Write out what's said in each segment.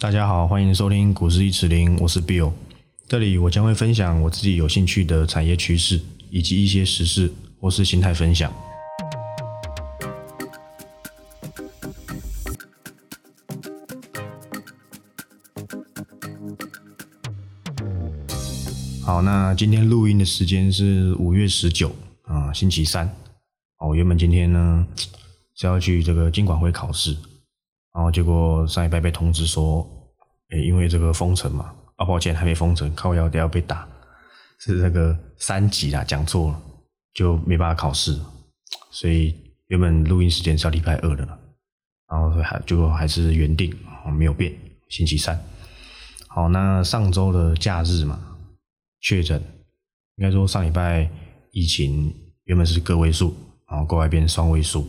大家好，欢迎收听股市一词零，我是 Bill。这里我将会分享我自己有兴趣的产业趋势，以及一些时事或是心态分享。好，那今天录音的时间是五月十九啊，星期三。我，原本今天呢是要去这个经管会考试。然后结果上一拜被通知说，诶，因为这个封城嘛，啊，抱歉还没封城，靠腰都要被打，是那个三级啦，讲错了，就没办法考试，所以原本录音时间是要礼拜二的了，然后还结果还是原定没有变，星期三。好，那上周的假日嘛，确诊，应该说上礼拜疫情原本是个位数，然后过来变双位数，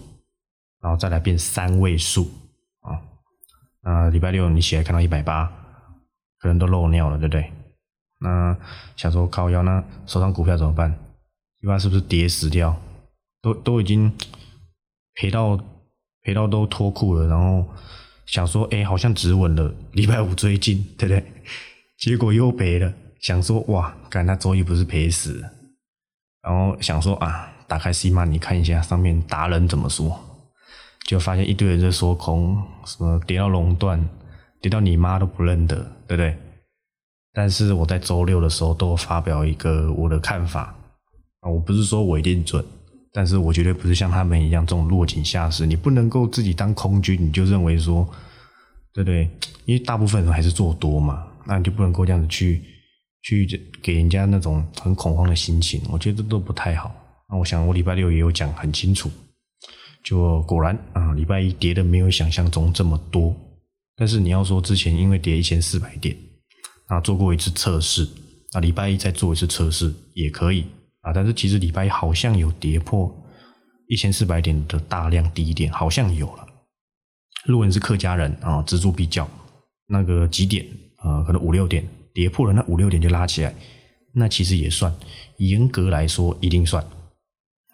然后再来变三位数。那礼拜六你起来看到一百八，可能都漏尿了，对不对？那想说靠腰那手上股票怎么办？一般是不是跌死掉？都都已经赔到赔到都脱裤了，然后想说，哎，好像止稳了，礼拜五追进，对不对？结果又赔了，想说，哇，干那周一不是赔死？然后想说啊，打开 C 码你看一下上面达人怎么说。就发现一堆人在说空，什么跌到熔断，跌到你妈都不认得，对不对？但是我在周六的时候都发表一个我的看法啊，我不是说我一定准，但是我绝对不是像他们一样这种落井下石。你不能够自己当空军，你就认为说，对不对？因为大部分人还是做多嘛，那你就不能够这样子去去给人家那种很恐慌的心情，我觉得这都不太好。那我想我礼拜六也有讲很清楚。就果然啊，礼拜一跌的没有想象中这么多。但是你要说之前因为跌一千四百点啊，做过一次测试啊，礼拜一再做一次测试也可以啊。但是其实礼拜一好像有跌破一千四百点的大量低点，好像有了。如果你是客家人啊，锱铢必较，那个几点啊，可能五六点跌破了，那五六点就拉起来，那其实也算，严格来说一定算，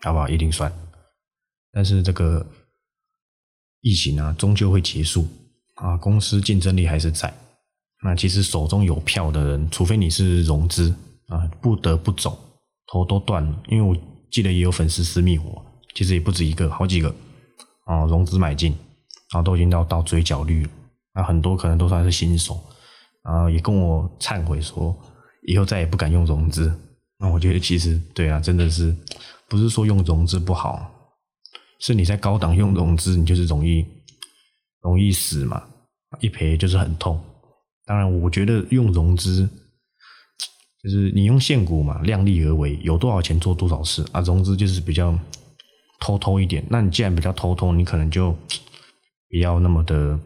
好不好？一定算。但是这个疫情啊，终究会结束啊，公司竞争力还是在。那其实手中有票的人，除非你是融资啊，不得不走，头都断了。因为我记得也有粉丝私密我，其实也不止一个，好几个啊，融资买进，然后都已经到到追缴率了。那很多可能都算是新手，啊也跟我忏悔说，以后再也不敢用融资。那我觉得其实对啊，真的是不是说用融资不好。是你在高档用融资，你就是容易容易死嘛，一赔就是很痛。当然，我觉得用融资就是你用现股嘛，量力而为，有多少钱做多少事啊。融资就是比较偷偷一点。那你既然比较偷偷，你可能就不要那么的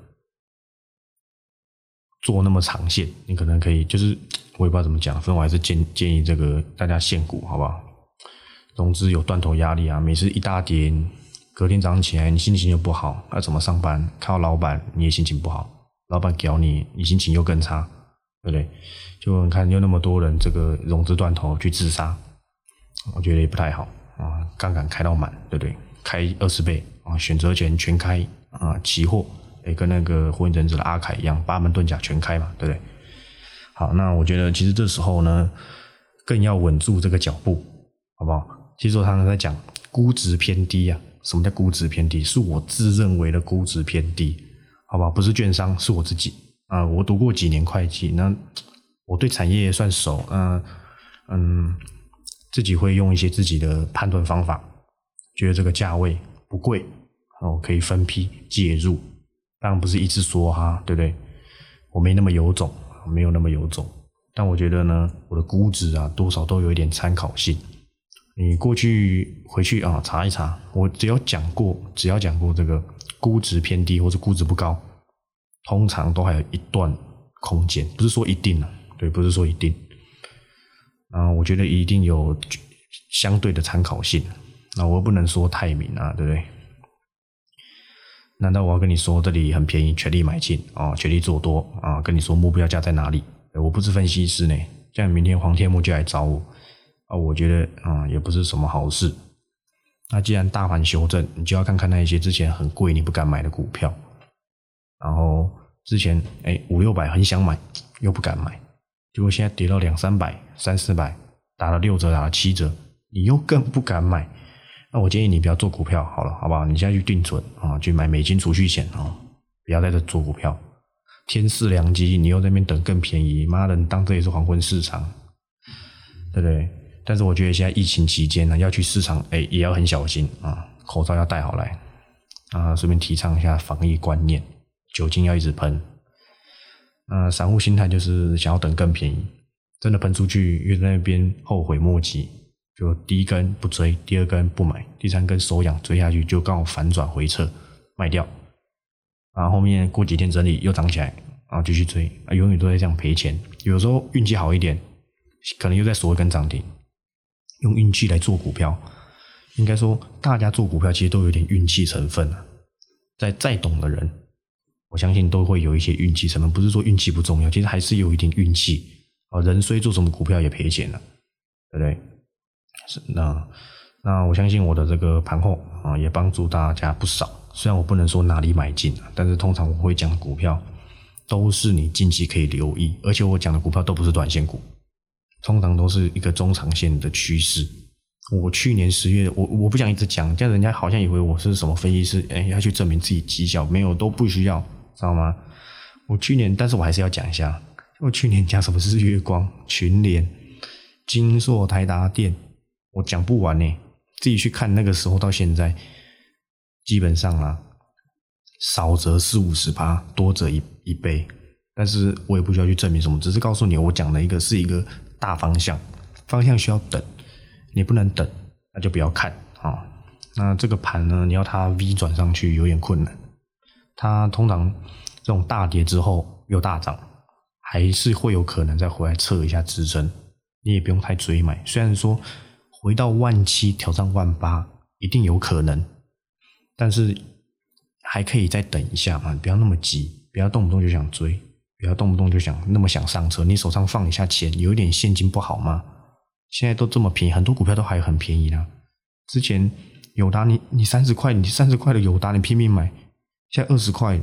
做那么长线。你可能可以，就是我也不知道怎么讲，反正我还是建建议这个大家现股好不好？融资有断头压力啊，每次一大跌。隔天早上起来，你心情又不好，要怎么上班？看到老板，你也心情不好，老板屌你，你心情又更差，对不对？就你看，有那么多人这个融资断头去自杀，我觉得也不太好啊。杠杆开到满，对不对？开二十倍啊，选择权全开啊，期货也跟那个火影忍者的阿凯一样，八门遁甲全开嘛，对不对？好，那我觉得其实这时候呢，更要稳住这个脚步，好不好？其实我常常在讲估值偏低呀。什么叫估值偏低？是我自认为的估值偏低，好吧？不是券商，是我自己啊。我读过几年会计，那我对产业算熟，嗯嗯，自己会用一些自己的判断方法，觉得这个价位不贵，哦，可以分批介入。当然不是一直说哈，对不对？我没那么有种，没有那么有种，但我觉得呢，我的估值啊，多少都有一点参考性。你过去回去啊查一查，我只要讲过，只要讲过这个估值偏低或者估值不高，通常都还有一段空间，不是说一定啊，对，不是说一定。啊，我觉得一定有相对的参考性。那我又不能说太明啊，对不对？难道我要跟你说这里很便宜，全力买进啊，全力做多啊？跟你说目标价在哪里？我不是分析师呢，这样明天黄天木就来找我。啊，我觉得啊，也不是什么好事。那既然大盘修正，你就要看看那一些之前很贵你不敢买的股票，然后之前哎五六百很想买，又不敢买，结果现在跌到两三百、三四百，打了六折、打了七折，你又更不敢买。那我建议你不要做股票好了，好不好？你现在去定存啊，去买美金储蓄险啊，不要在这做股票。天赐良机，你又在那边等更便宜，妈的，你当这也是黄昏市场，对不对？但是我觉得现在疫情期间呢，要去市场，哎，也要很小心啊，口罩要戴好来啊，顺便提倡一下防疫观念，酒精要一直喷。那散户心态就是想要等更便宜，真的喷出去又在那边后悔莫及，就第一根不追，第二根不买，第三根手痒追下去就刚好反转回撤卖掉。然后后面过几天整理又涨起来，然后继续追，啊，永远都在这样赔钱。有时候运气好一点，可能又在锁一根涨停。用运气来做股票，应该说大家做股票其实都有点运气成分啊。在再懂的人，我相信都会有一些运气成分。不是说运气不重要，其实还是有一点运气啊。人虽做什么股票也赔钱了，对不对？是那那我相信我的这个盘后啊，也帮助大家不少。虽然我不能说哪里买进但是通常我会讲股票，都是你近期可以留意，而且我讲的股票都不是短线股，通常都是一个中长线的趋势。我去年十月，我我不想一直讲，这样人家好像以为我是什么分析师，哎，要去证明自己绩效，没有都不需要，知道吗？我去年，但是我还是要讲一下，我去年讲什么是月光、群联、金硕、台达电，我讲不完呢，自己去看那个时候到现在。基本上啦，少则四五十趴，多则一一倍。但是我也不需要去证明什么，只是告诉你，我讲的一个是一个大方向，方向需要等，你不能等，那就不要看啊。那这个盘呢，你要它 V 转上去有点困难。它通常这种大跌之后又大涨，还是会有可能再回来测一下支撑。你也不用太追买，虽然说回到万七挑战万八一定有可能。但是还可以再等一下嘛，不要那么急，不要动不动就想追，不要动不动就想那么想上车。你手上放一下钱，有一点现金不好吗？现在都这么便宜，很多股票都还很便宜呢。之前友达，你你三十块，你三十块的友达，你拼命买，现在二十块，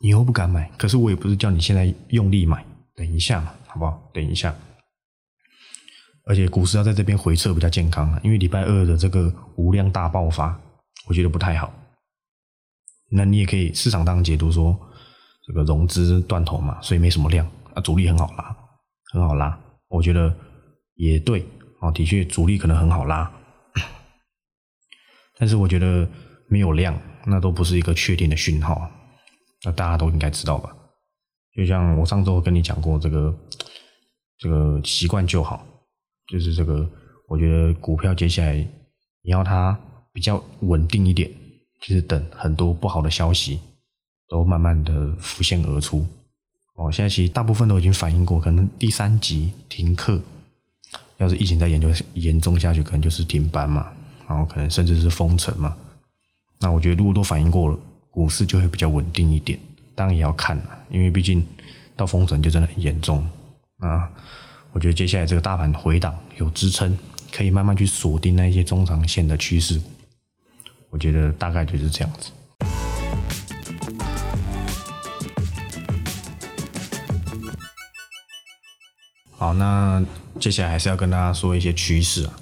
你又不敢买。可是我也不是叫你现在用力买，等一下嘛，好不好？等一下。而且股市要在这边回撤比较健康啊，因为礼拜二的这个无量大爆发。我觉得不太好，那你也可以市场当解读说，这个融资断头嘛，所以没什么量啊，主力很好拉，很好拉。我觉得也对啊，的确主力可能很好拉，但是我觉得没有量，那都不是一个确定的讯号。那大家都应该知道吧？就像我上周跟你讲过，这个这个习惯就好，就是这个，我觉得股票接下来你要它。比较稳定一点，就是等很多不好的消息都慢慢的浮现而出。哦，现在其实大部分都已经反映过，可能第三级停课，要是疫情再严重严重下去，可能就是停班嘛，然后可能甚至是封城嘛。那我觉得如果都反映过了，股市就会比较稳定一点。当然也要看了因为毕竟到封城就真的很严重啊。我觉得接下来这个大盘回档有支撑，可以慢慢去锁定那一些中长线的趋势。我觉得大概就是这样子。好，那接下来还是要跟大家说一些趋势啊。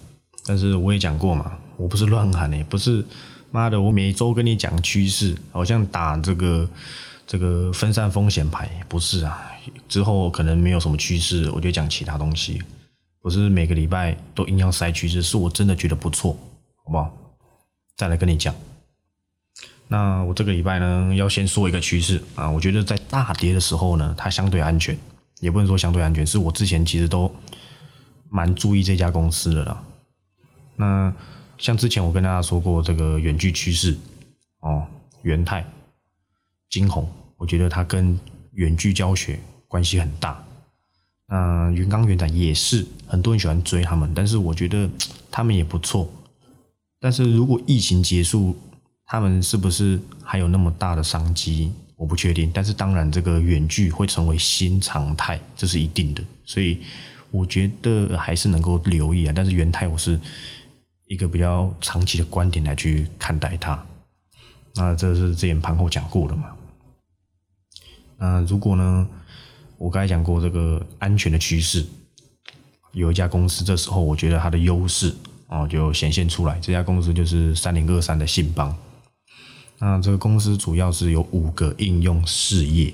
但是我也讲过嘛，我不是乱喊的，不是妈的，我每周跟你讲趋势，好像打这个这个分散风险牌，不是啊。之后可能没有什么趋势，我就讲其他东西。不是每个礼拜都硬要塞趋势，是我真的觉得不错，好不好？再来跟你讲，那我这个礼拜呢，要先说一个趋势啊，我觉得在大跌的时候呢，它相对安全，也不能说相对安全，是我之前其实都蛮注意这家公司的啦。那像之前我跟大家说过这个远距趋势哦，元泰、金鸿，我觉得它跟远距教学关系很大。那云冈、元展也是很多人喜欢追他们，但是我觉得他们也不错。但是如果疫情结束，他们是不是还有那么大的商机？我不确定。但是当然，这个远距会成为新常态，这是一定的。所以我觉得还是能够留意啊。但是元泰，我是一个比较长期的观点来去看待它。那这是之前盘后讲过的嘛？那如果呢，我刚才讲过这个安全的趋势，有一家公司，这时候我觉得它的优势哦就显现出来。这家公司就是三零二三的信邦。那这个公司主要是有五个应用事业，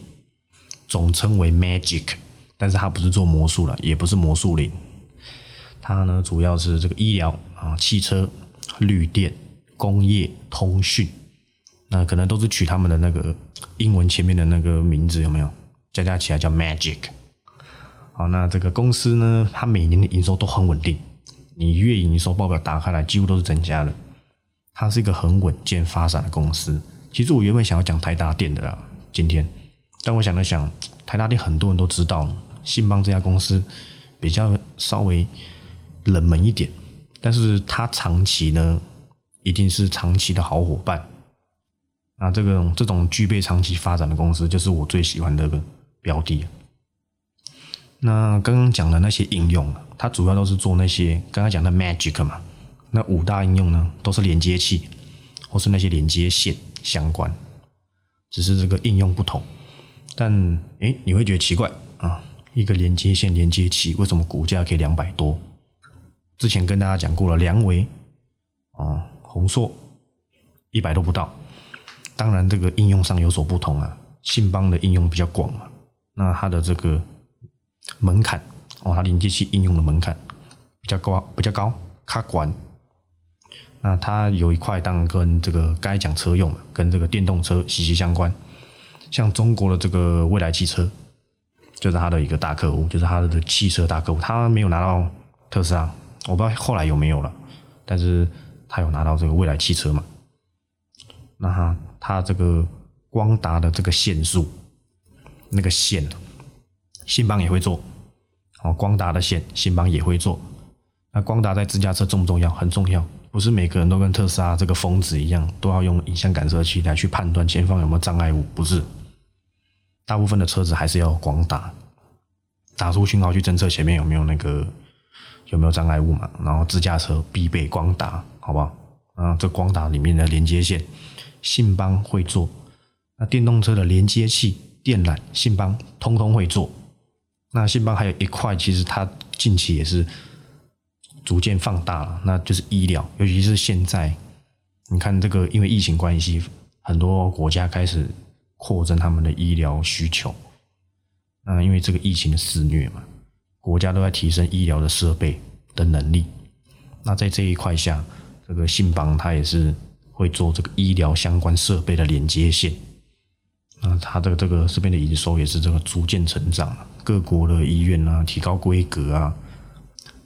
总称为 Magic，但是它不是做魔术了，也不是魔术林。它呢主要是这个医疗啊、汽车、绿电、工业、通讯。那可能都是取他们的那个英文前面的那个名字有没有？加加起来叫 Magic。好，那这个公司呢，它每年的营收都很稳定，你月营收报表打开来几乎都是增加的。它是一个很稳健发展的公司。其实我原本想要讲台达电的啦，今天，但我想了想，台达电很多人都知道，信邦这家公司比较稍微冷门一点，但是它长期呢，一定是长期的好伙伴。那这个这种具备长期发展的公司，就是我最喜欢的个标的。那刚刚讲的那些应用，它主要都是做那些刚刚讲的 Magic 嘛。那五大应用呢，都是连接器或是那些连接线相关，只是这个应用不同。但诶，你会觉得奇怪啊，一个连接线连接器为什么股价可以两百多？之前跟大家讲过了，梁维啊，宏硕一百都不到。当然，这个应用上有所不同啊。信邦的应用比较广嘛，那它的这个门槛哦，它连接器应用的门槛比较高，比较高，卡管。那它有一块当然跟这个该讲车用，跟这个电动车息息相关。像中国的这个未来汽车，就是它的一个大客户，就是它的汽车大客户。它没有拿到特斯拉，我不知道后来有没有了，但是它有拿到这个未来汽车嘛。那它它这个光达的这个线速，那个线，信邦也会做，哦，光达的线，信邦也会做。那光达在自驾车重不重要？很重要，不是每个人都跟特斯拉这个疯子一样，都要用影像感测器来去判断前方有没有障碍物，不是。大部分的车子还是要光打，打出讯号去侦测前面有没有那个有没有障碍物嘛。然后自驾车必备光打，好不好？啊，这光打里面的连接线。信邦会做，那电动车的连接器、电缆，信邦通通会做。那信邦还有一块，其实它近期也是逐渐放大了，那就是医疗，尤其是现在，你看这个因为疫情关系，很多国家开始扩增他们的医疗需求。那因为这个疫情的肆虐嘛，国家都在提升医疗的设备的能力。那在这一块下，这个信邦它也是。会做这个医疗相关设备的连接线，那它的这个这边的营收也是这个逐渐成长，各国的医院啊提高规格啊，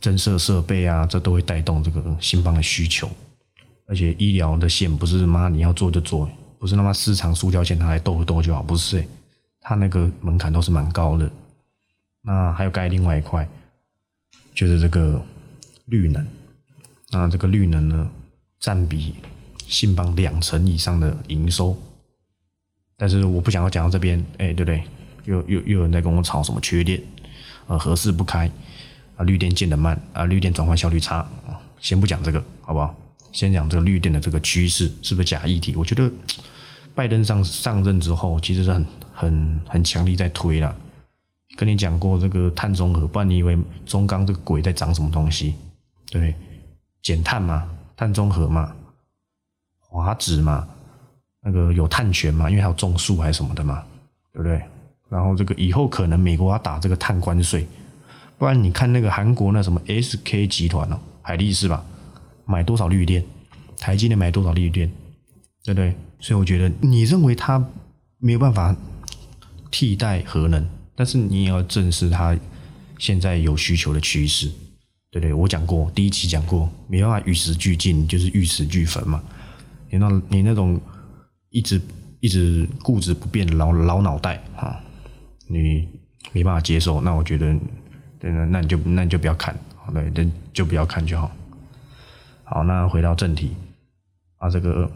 增设设备啊，这都会带动这个新邦的需求。而且医疗的线不是妈你要做就做，不是他妈市场塑胶线拿来斗一斗就好，不是，它那个门槛都是蛮高的。那还有盖另外一块，就是这个绿能，那这个绿能呢占比。信邦两成以上的营收，但是我不想要讲到这边，哎，对不对？又又又有人在跟我吵什么缺电，呃，合适不开，啊，绿电建的慢，啊，绿电转换效率差，先不讲这个，好不好？先讲这个绿电的这个趋势是不是假议题？我觉得拜登上上任之后，其实是很很很强力在推了。跟你讲过这个碳中和，不然你以为中钢这个鬼在涨什么东西？对，减碳嘛，碳中和嘛。华指嘛，那个有碳权嘛，因为还有种树还是什么的嘛，对不对？然后这个以后可能美国要打这个碳关税，不然你看那个韩国那什么 SK 集团哦，海力士吧，买多少绿电，台积电买多少绿电，对不对？所以我觉得你认为它没有办法替代核能，但是你也要正视它现在有需求的趋势，对不对？我讲过第一期讲过，没办法与时俱进，就是玉石俱焚嘛。你那，你那种一直一直固执不变的老老脑袋啊，你没办法接受。那我觉得，那你就那你就不要看，对，那就不要看就好。好，那回到正题啊，这个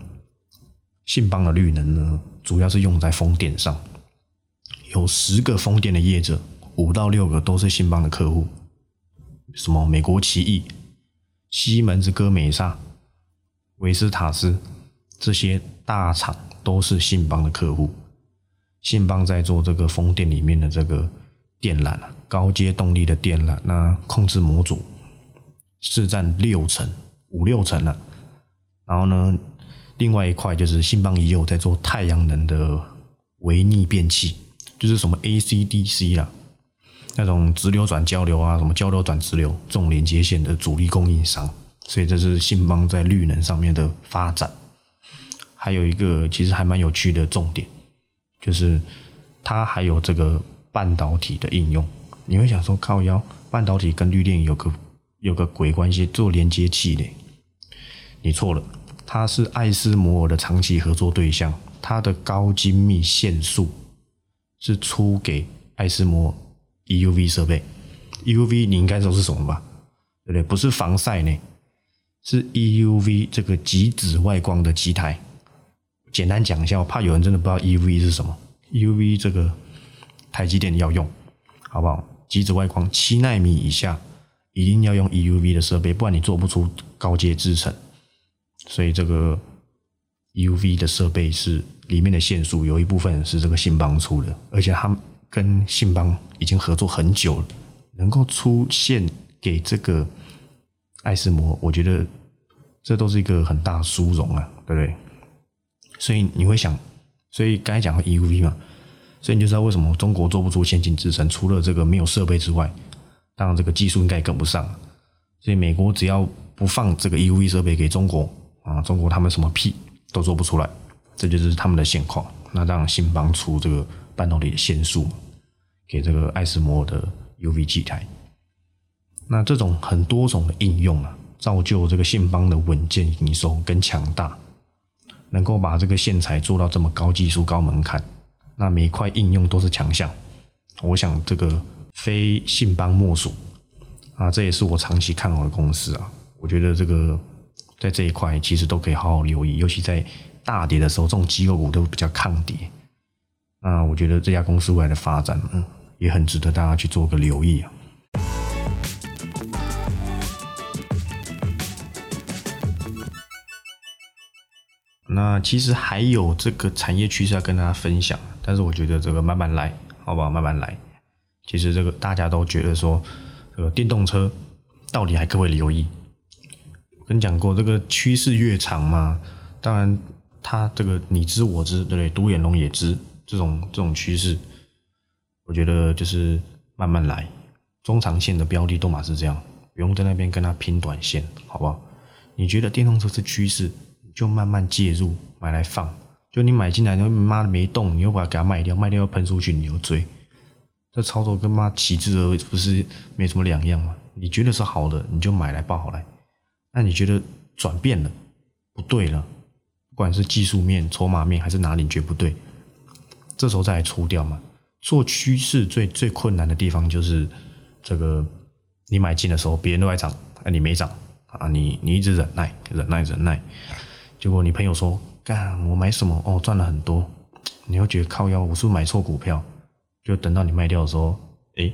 信邦的绿能呢，主要是用在风电上，有十个风电的业者，五到六个都是信邦的客户，什么美国奇异、西门子、哥美萨、维斯塔斯。这些大厂都是信邦的客户，信邦在做这个风电里面的这个电缆啊，高阶动力的电缆，那控制模组是占六成五六成了。然后呢，另外一块就是信邦也有在做太阳能的微逆变器，就是什么 AC/DC 啦，那种直流转交流啊，什么交流转直流这种连接线的主力供应商。所以这是信邦在绿能上面的发展。还有一个其实还蛮有趣的重点。就是它还有这个半导体的应用，你会想说靠腰半导体跟绿电有个有个鬼关系做连接器嘞？你错了，它是爱斯摩尔的长期合作对象，它的高精密线束是出给爱斯摩 EUV 设备，EUV 你应该知道是什么吧？对不对？不是防晒呢，是 EUV 这个极紫外光的机台。简单讲一下，我怕有人真的不知道 EUV 是什么。EUV 这个台积电要用，好不好？极紫外光七纳米以下一定要用 EUV 的设备，不然你做不出高阶制程。所以这个 EUV 的设备是里面的线束有一部分是这个信邦出的，而且他们跟信邦已经合作很久了，能够出现给这个爱斯摩，我觉得这都是一个很大的殊荣啊，对不对？所以你会想，所以刚才讲 EUV 嘛，所以你就知道为什么中国做不出先进制程，除了这个没有设备之外，当然这个技术应该也跟不上。所以美国只要不放这个 UV 设备给中国啊，中国他们什么屁都做不出来，这就是他们的现况。那让信邦出这个半导体的线束给这个爱斯摩的 UV 机台，那这种很多种的应用啊，造就这个信邦的稳健营收跟强大。能够把这个线材做到这么高技术、高门槛，那每一块应用都是强项。我想这个非信邦莫属啊，这也是我长期看好的公司啊。我觉得这个在这一块其实都可以好好留意，尤其在大跌的时候，这种机构股都比较抗跌。那我觉得这家公司未来的发展，嗯，也很值得大家去做个留意啊。那其实还有这个产业趋势要跟大家分享，但是我觉得这个慢慢来，好不好？慢慢来。其实这个大家都觉得说，这个电动车到底还可不可以留意？跟你讲过，这个趋势越长嘛，当然它这个你知我知，对不对？独眼龙也知这种这种趋势，我觉得就是慢慢来，中长线的标的都嘛是这样，不用在那边跟他拼短线，好不好？你觉得电动车是趋势？就慢慢介入买来放，就你买进来，你妈的没动，你又把它给它卖掉，卖掉又喷出去，你又追，这操作跟妈起之而不是没什么两样吗？你觉得是好的，你就买来抱好来。那你觉得转变了，不对了，不管是技术面、筹码面还是哪里你觉得不对，这时候再来出掉嘛。做趋势最最困难的地方就是这个，你买进的时候别人都在涨，啊你没涨啊，你你一直忍耐忍耐忍耐。结果你朋友说：“干，我买什么？哦，赚了很多。”你会觉得靠腰，我是不是买错股票？就等到你卖掉的时候，哎，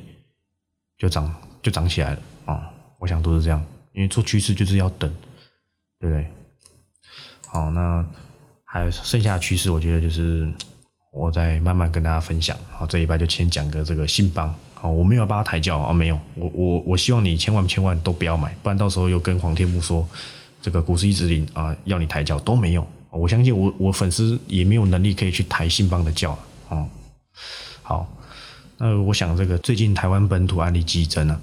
就涨，就涨起来了啊！我想都是这样，因为做趋势就是要等，对不对？好，那还剩下的趋势，我觉得就是我再慢慢跟大家分享。好，这一拜就先讲个这个信邦。好，我没有帮他抬轿啊，没有。我我我希望你千万千万都不要买，不然到时候又跟黄天木说。这个股市一直领啊，要你抬轿都没用。我相信我我粉丝也没有能力可以去抬信邦的轿啊。好，那我想这个最近台湾本土案例激增啊，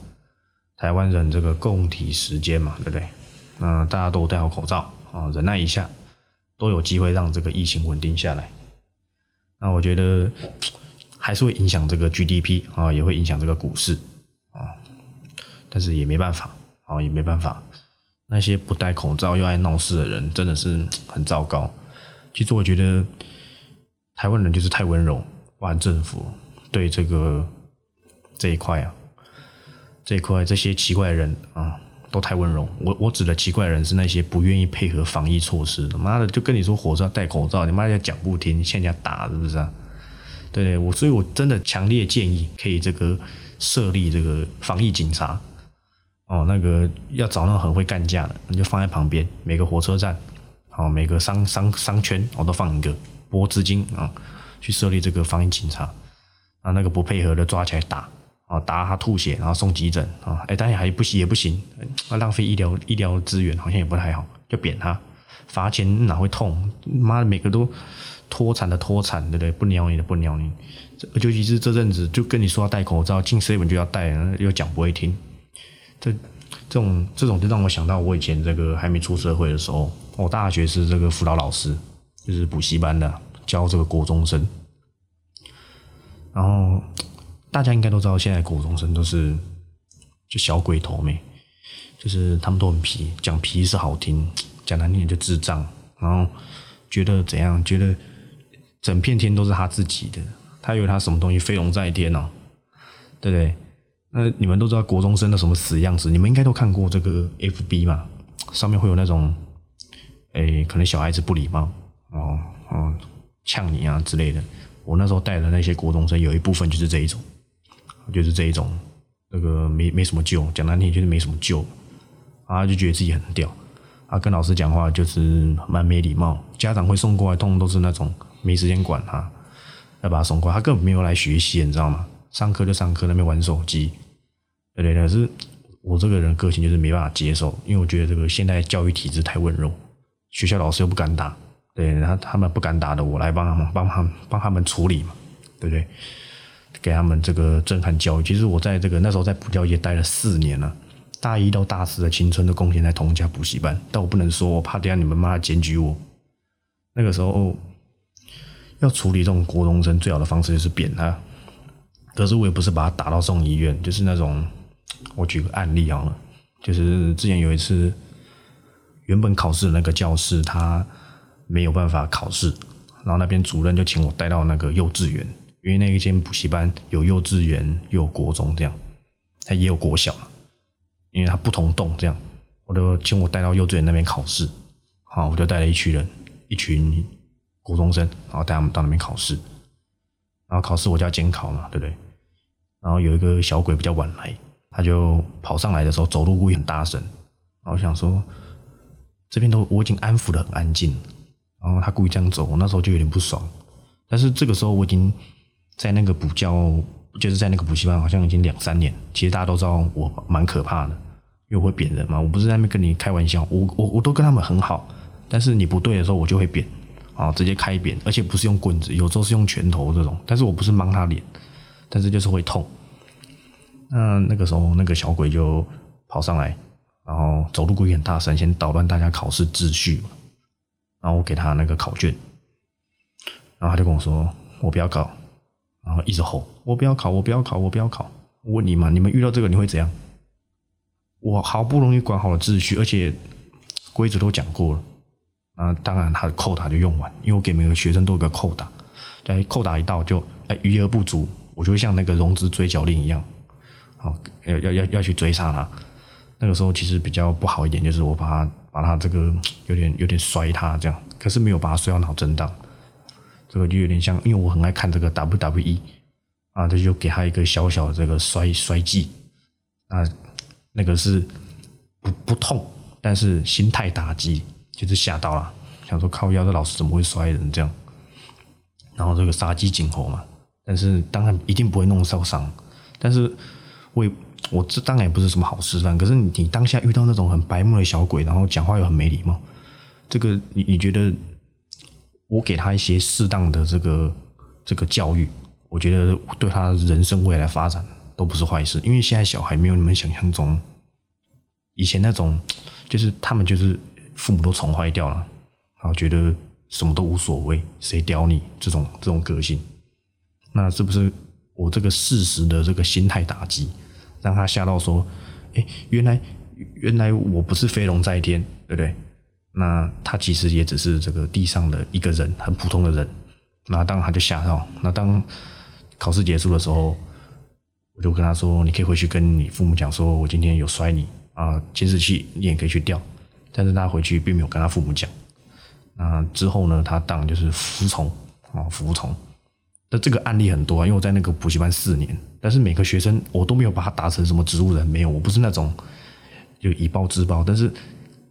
台湾人这个共体时间嘛，对不对？那大家都戴好口罩啊，忍耐一下，都有机会让这个疫情稳定下来。那我觉得还是会影响这个 GDP 啊，也会影响这个股市啊，但是也没办法啊，也没办法。那些不戴口罩又爱闹事的人，真的是很糟糕。其实我觉得台湾人就是太温柔，哇，政府对这个这一块啊，这一块这些奇怪的人啊，都太温柔。我我指的奇怪的人是那些不愿意配合防疫措施的。妈的，就跟你说火车要戴口罩，你妈要讲不听，欠人家打是不是啊？对我，所以我真的强烈建议可以这个设立这个防疫警察。哦，那个要找那种很会干架的，你就放在旁边，每个火车站，好，每个商商商圈，我都放一个拨资金啊，去设立这个防疫警察，啊，那个不配合的抓起来打，啊，打他吐血，然后送急诊，啊，哎，但是还不行也不行，啊，浪费医疗医疗资源好像也不太好，就扁他，罚钱哪会痛？妈的，每个都脱产的脱产，对不对？不鸟你的不鸟你，尤其是这阵子就跟你说要戴口罩，进谁门就要戴，又讲不会听，这。这种这种就让我想到我以前这个还没出社会的时候，我大学是这个辅导老师，就是补习班的，教这个国中生。然后大家应该都知道，现在国中生都是就小鬼头妹，就是他们都很皮，讲皮是好听，讲难听就智障。然后觉得怎样？觉得整片天都是他自己的，他以为他什么东西飞龙在天呢？对不对？那你们都知道国中生的什么死样子？你们应该都看过这个 F B 嘛？上面会有那种，诶，可能小孩子不礼貌哦，哦，呛你啊之类的。我那时候带的那些国中生，有一部分就是这一种，就是这一种，那个没没什么救，讲难听就是没什么救，啊，就觉得自己很屌，啊，跟老师讲话就是蛮没礼貌，家长会送过来，通通都是那种没时间管他，要把他送过来，他根本没有来学习，你知道吗？上课就上课，那边玩手机。对对，可是我这个人个性就是没办法接受，因为我觉得这个现代教育体制太温柔，学校老师又不敢打，对，然后他们不敢打的，我来帮他们帮他们帮他们处理嘛，对不对？给他们这个震撼教育。其实我在这个那时候在补教业待了四年了，大一到大四的青春都贡献在同一家补习班，但我不能说，我怕等下你们妈检举我。那个时候要处理这种国中生，最好的方式就是扁他，可是我也不是把他打到送医院，就是那种。我举个案例好了，就是之前有一次，原本考试的那个教室他没有办法考试，然后那边主任就请我带到那个幼稚园，因为那一间补习班有幼稚园又有国中这样，他也有国小嘛，因为他不同栋这样，我就请我带到幼稚园那边考试，好，我就带了一群人，一群国中生，然后带他们到那边考试，然后考试我就要监考嘛，对不对？然后有一个小鬼比较晚来。他就跑上来的时候，走路故意很大声，然后想说这边都我已经安抚的很安静，然后他故意这样走，我那时候就有点不爽。但是这个时候我已经在那个补教，就是在那个补习班，好像已经两三年。其实大家都知道我蛮可怕的，因为我会扁人嘛。我不是在那边跟你开玩笑，我我我都跟他们很好，但是你不对的时候，我就会扁啊，直接开扁，而且不是用棍子，有时候是用拳头这种。但是我不是 mang 他脸，但是就是会痛。那那个时候，那个小鬼就跑上来，然后走路故意很大声，先捣乱大家考试秩序嘛。然后我给他那个考卷，然后他就跟我说：“我不要考。”然后一直吼：“我不要考，我不要考，我不要考。”我问你嘛，你们遇到这个你会怎样？我好不容易管好了秩序，而且规则都讲过了。啊，当然他的扣打就用完，因为我给每个学生都有个扣打，在扣打一到就哎余额不足，我就会像那个融资追缴令一样。好，要要要要去追杀他。那个时候其实比较不好一点，就是我把他把他这个有点有点摔他这样，可是没有把他摔到脑震荡。这个就有点像，因为我很爱看这个 WWE 啊，这就给他一个小小的这个摔摔技啊，那个是不不痛，但是心态打击就是吓到了，想说靠腰的老师怎么会摔人这样？然后这个杀鸡儆猴嘛，但是当然一定不会弄受伤，但是。我我这当然也不是什么好示范，可是你你当下遇到那种很白目的小鬼，然后讲话又很没礼貌，这个你你觉得我给他一些适当的这个这个教育，我觉得对他人生未来发展都不是坏事，因为现在小孩没有你们想象中以前那种，就是他们就是父母都宠坏掉了，然后觉得什么都无所谓，谁屌你这种这种个性，那是不是我这个事实的这个心态打击？让他吓到说：“哎，原来原来我不是飞龙在天，对不对？那他其实也只是这个地上的一个人，很普通的人。那当他就吓到。那当考试结束的时候，我就跟他说：‘你可以回去跟你父母讲，说我今天有摔你啊，监视器你也可以去调。’但是他回去并没有跟他父母讲。那之后呢，他当然就是服从啊，服从。”那这个案例很多啊，因为我在那个补习班四年，但是每个学生我都没有把他打成什么植物人，没有，我不是那种就以暴制暴，但是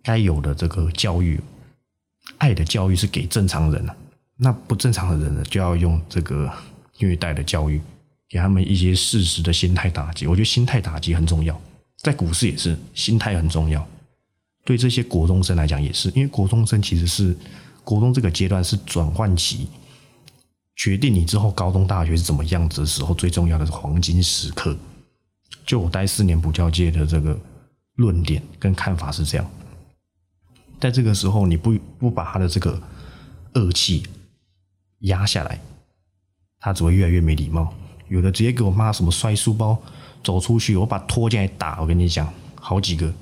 该有的这个教育，爱的教育是给正常人那不正常的人呢，就要用这个虐待的教育，给他们一些事实的心态打击。我觉得心态打击很重要，在股市也是，心态很重要。对这些国中生来讲也是，因为国中生其实是国中这个阶段是转换期，决定你之后高中大学是怎么样子的时候，最重要的是黄金时刻。就我待四年补教界的这个论点跟看法是这样，在这个时候你不不把他的这个恶气压下来，他只会越来越没礼貌。有的直接给我骂什么摔书包走出去，我把拖进来打。我跟你讲，好几个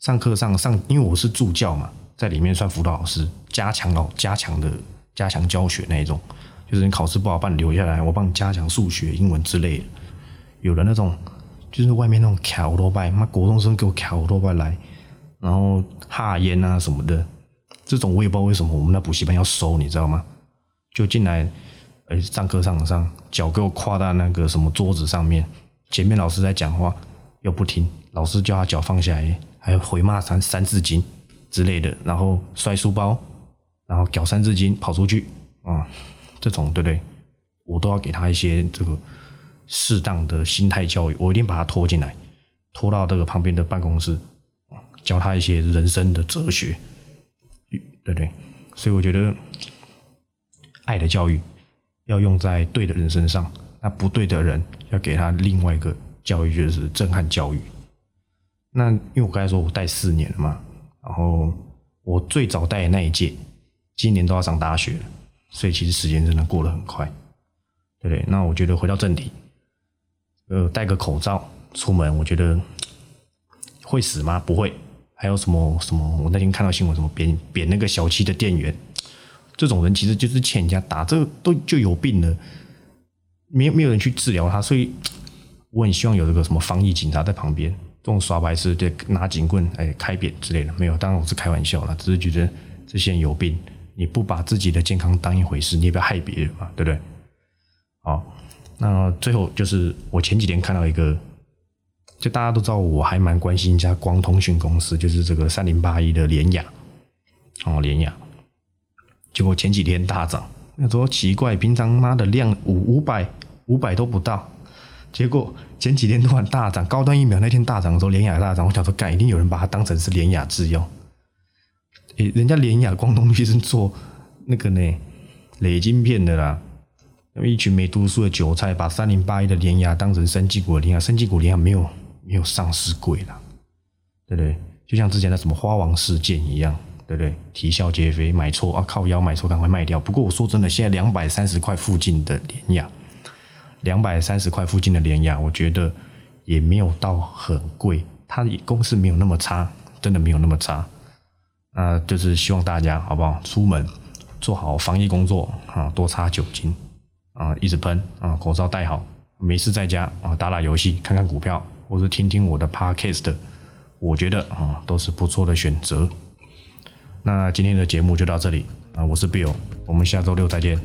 上课上上，因为我是助教嘛，在里面算辅导老师，加强老加强的加强教学那一种，就是你考试不好，把你留下来，我帮你加强数学、英文之类的。有的那种。就是外面那种卡多拜，妈国中生给我卡多拜来，然后哈烟啊什么的，这种我也不知道为什么我们那补习班要收，你知道吗？就进来，哎，上课上上，脚给我跨到那个什么桌子上面，前面老师在讲话又不听，老师叫他脚放下来，还回骂三三字经之类的，然后摔书包，然后搞三字经跑出去，啊，这种对不对？我都要给他一些这个。适当的心态教育，我一定把他拖进来，拖到这个旁边的办公室，教他一些人生的哲学，对不对？所以我觉得，爱的教育要用在对的人身上，那不对的人要给他另外一个教育，就是震撼教育。那因为我刚才说我带四年了嘛，然后我最早带的那一届，今年都要上大学了，所以其实时间真的过得很快，对不对？那我觉得回到正题。呃，戴个口罩出门，我觉得会死吗？不会。还有什么什么？我那天看到新闻，什么扁扁那个小七的店员，这种人其实就是欠人家打，这都就有病了，没有没有人去治疗他，所以我很希望有这个什么防疫警察在旁边，这种耍白痴就拿警棍哎开扁之类的，没有。当然我是开玩笑啦，只是觉得这些人有病，你不把自己的健康当一回事，你也不要害别人嘛，对不对？好。那最后就是我前几天看到一个，就大家都知道我还蛮关心一家光通讯公司，就是这个三零八一的联雅，哦联雅，结果前几天大涨，那说奇怪，平常妈的量五五百五百都不到，结果前几天突然大涨，高端疫苗那天大涨的时候，联雅大涨，我想说，干一定有人把它当成是联雅制药，人家联雅光通讯是做那个呢累晶片的啦。因为一群没读书的韭菜，把三零八一的联雅当成生技股的联雅，生技股联雅没有没有上市贵了，对不对？就像之前的什么花王事件一样，对不对？啼笑皆非，买错啊，靠腰买错，赶快卖掉。不过我说真的，现在两百三十块附近的联雅，两百三十块附近的联雅，我觉得也没有到很贵，它公司没有那么差，真的没有那么差。那就是希望大家好不好？出门做好防疫工作啊，多擦酒精。啊，一直喷啊，口罩戴好，没事在家啊，打打游戏，看看股票，或者听听我的 podcast，我觉得啊，都是不错的选择。那今天的节目就到这里啊，我是 Bill，我们下周六再见，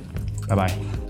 拜拜。